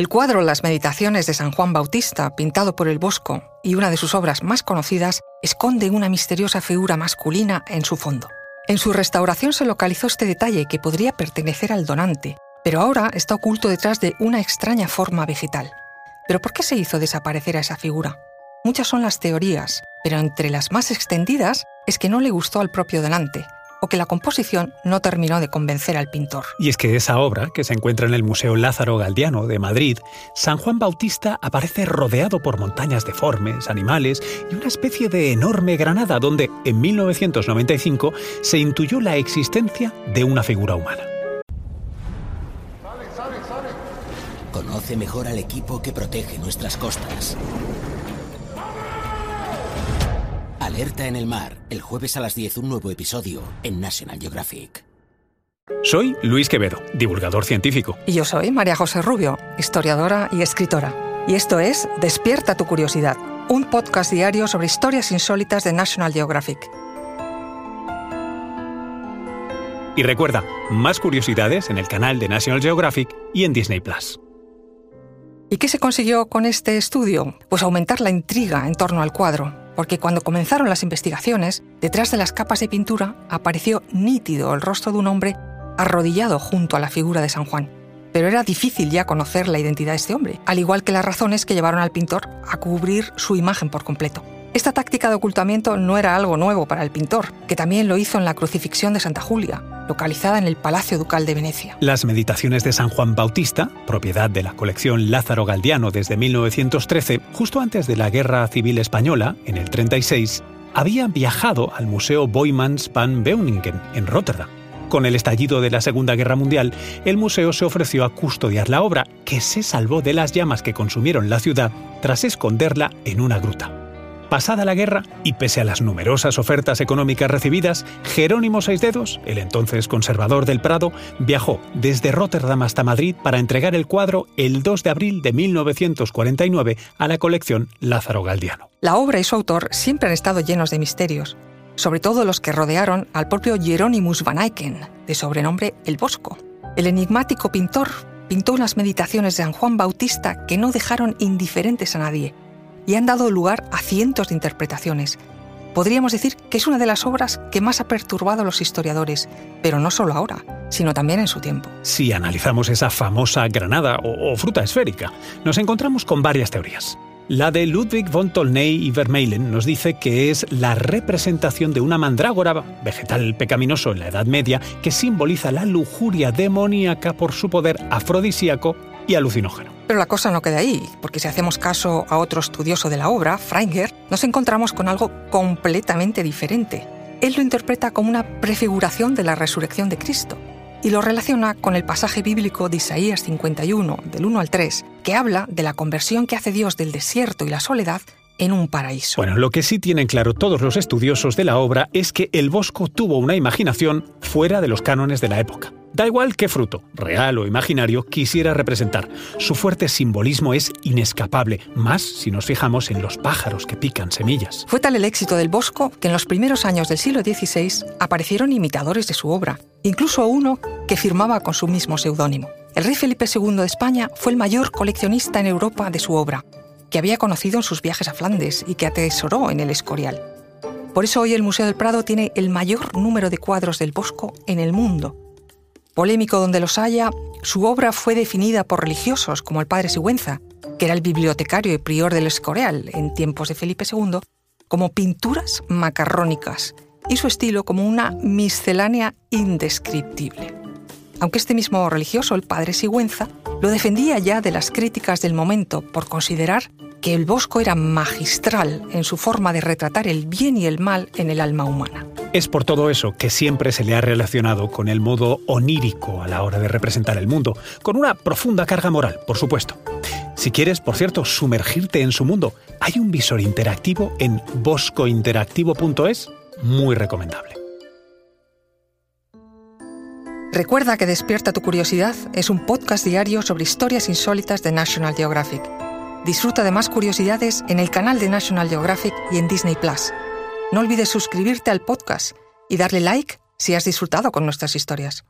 El cuadro Las Meditaciones de San Juan Bautista, pintado por el Bosco, y una de sus obras más conocidas, esconde una misteriosa figura masculina en su fondo. En su restauración se localizó este detalle que podría pertenecer al donante, pero ahora está oculto detrás de una extraña forma vegetal. ¿Pero por qué se hizo desaparecer a esa figura? Muchas son las teorías, pero entre las más extendidas es que no le gustó al propio donante, o que la composición no terminó de convencer al pintor. Y es que esa obra, que se encuentra en el Museo Lázaro Galdiano de Madrid, San Juan Bautista aparece rodeado por montañas deformes, animales y una especie de enorme granada donde, en 1995, se intuyó la existencia de una figura humana. Conoce mejor al equipo que protege nuestras costas. Alerta en el mar, el jueves a las 10 un nuevo episodio en National Geographic. Soy Luis Quevedo, divulgador científico. Y yo soy María José Rubio, historiadora y escritora. Y esto es Despierta tu curiosidad, un podcast diario sobre historias insólitas de National Geographic. Y recuerda, más curiosidades en el canal de National Geographic y en Disney Plus. ¿Y qué se consiguió con este estudio? Pues aumentar la intriga en torno al cuadro, porque cuando comenzaron las investigaciones, detrás de las capas de pintura apareció nítido el rostro de un hombre arrodillado junto a la figura de San Juan. Pero era difícil ya conocer la identidad de este hombre, al igual que las razones que llevaron al pintor a cubrir su imagen por completo. Esta táctica de ocultamiento no era algo nuevo para el pintor, que también lo hizo en la crucifixión de Santa Julia, localizada en el Palacio Ducal de Venecia. Las meditaciones de San Juan Bautista, propiedad de la colección Lázaro Galdiano desde 1913, justo antes de la Guerra Civil Española, en el 36, habían viajado al Museo Boymans van Beuningen, en Rotterdam. Con el estallido de la Segunda Guerra Mundial, el museo se ofreció a custodiar la obra, que se salvó de las llamas que consumieron la ciudad tras esconderla en una gruta. Pasada la guerra, y pese a las numerosas ofertas económicas recibidas, Jerónimo Seisdedos, el entonces conservador del Prado, viajó desde Rotterdam hasta Madrid para entregar el cuadro el 2 de abril de 1949 a la colección Lázaro Galdiano. La obra y su autor siempre han estado llenos de misterios, sobre todo los que rodearon al propio Hieronymus van Eycken, de sobrenombre El Bosco. El enigmático pintor pintó unas meditaciones de San Juan Bautista que no dejaron indiferentes a nadie y han dado lugar a cientos de interpretaciones. Podríamos decir que es una de las obras que más ha perturbado a los historiadores, pero no solo ahora, sino también en su tiempo. Si analizamos esa famosa granada o, fruta esférica, nos encontramos con varias teorías. La de Ludwig von Tolnay y Vermeulen nos dice que es la representación de una mandrágora, vegetal pecaminoso en la Edad Media, que simboliza la lujuria demoníaca por su poder afrodisíaco y alucinógeno. Pero la cosa no queda ahí, porque si hacemos caso a otro estudioso de la obra, Freinger, nos encontramos con algo completamente diferente. Él lo interpreta como una prefiguración de la resurrección de Cristo y lo relaciona con el pasaje bíblico de Isaías 51, del 1 al 3, que habla de la conversión que hace Dios del desierto y la soledad en un paraíso. Bueno, lo que sí tienen claro todos los estudiosos de la obra es que el Bosco tuvo una imaginación fuera de los cánones de la época. Da igual qué fruto, real o imaginario, quisiera representar. Su fuerte simbolismo es inescapable, más si nos fijamos en los pájaros que pican semillas. Fue tal el éxito del Bosco que en los primeros años del siglo XVI aparecieron imitadores de su obra, incluso uno que firmaba con su mismo seudónimo. El rey Felipe II de España fue el mayor coleccionista en Europa de su obra, que había conocido en sus viajes a Flandes y que atesoró en el Escorial. Por eso hoy el Museo del Prado tiene el mayor número de cuadros del Bosco en el mundo Polémico donde los haya, su obra fue definida por religiosos como el padre Sigüenza, que era el bibliotecario y prior del Escorial en tiempos de Felipe II, como pinturas macarrónicas y su estilo como una miscelánea indescriptible. Aunque este mismo religioso, el padre Sigüenza, lo defendía ya de las críticas del momento por considerar que el Bosco era magistral en su forma de retratar el bien y el mal en el alma humana. Es por todo eso que siempre se le ha relacionado con el modo onírico a la hora de representar el mundo, con una profunda carga moral, por supuesto. Si quieres, por cierto, sumergirte en su mundo, hay un visor interactivo en boscointeractivo.es muy recomendable. Recuerda que Despierta tu Curiosidad es un podcast diario sobre historias insólitas de National Geographic. Disfruta de más curiosidades en el canal de National Geographic y en Disney Plus. No olvides suscribirte al podcast y darle like si has disfrutado con nuestras historias.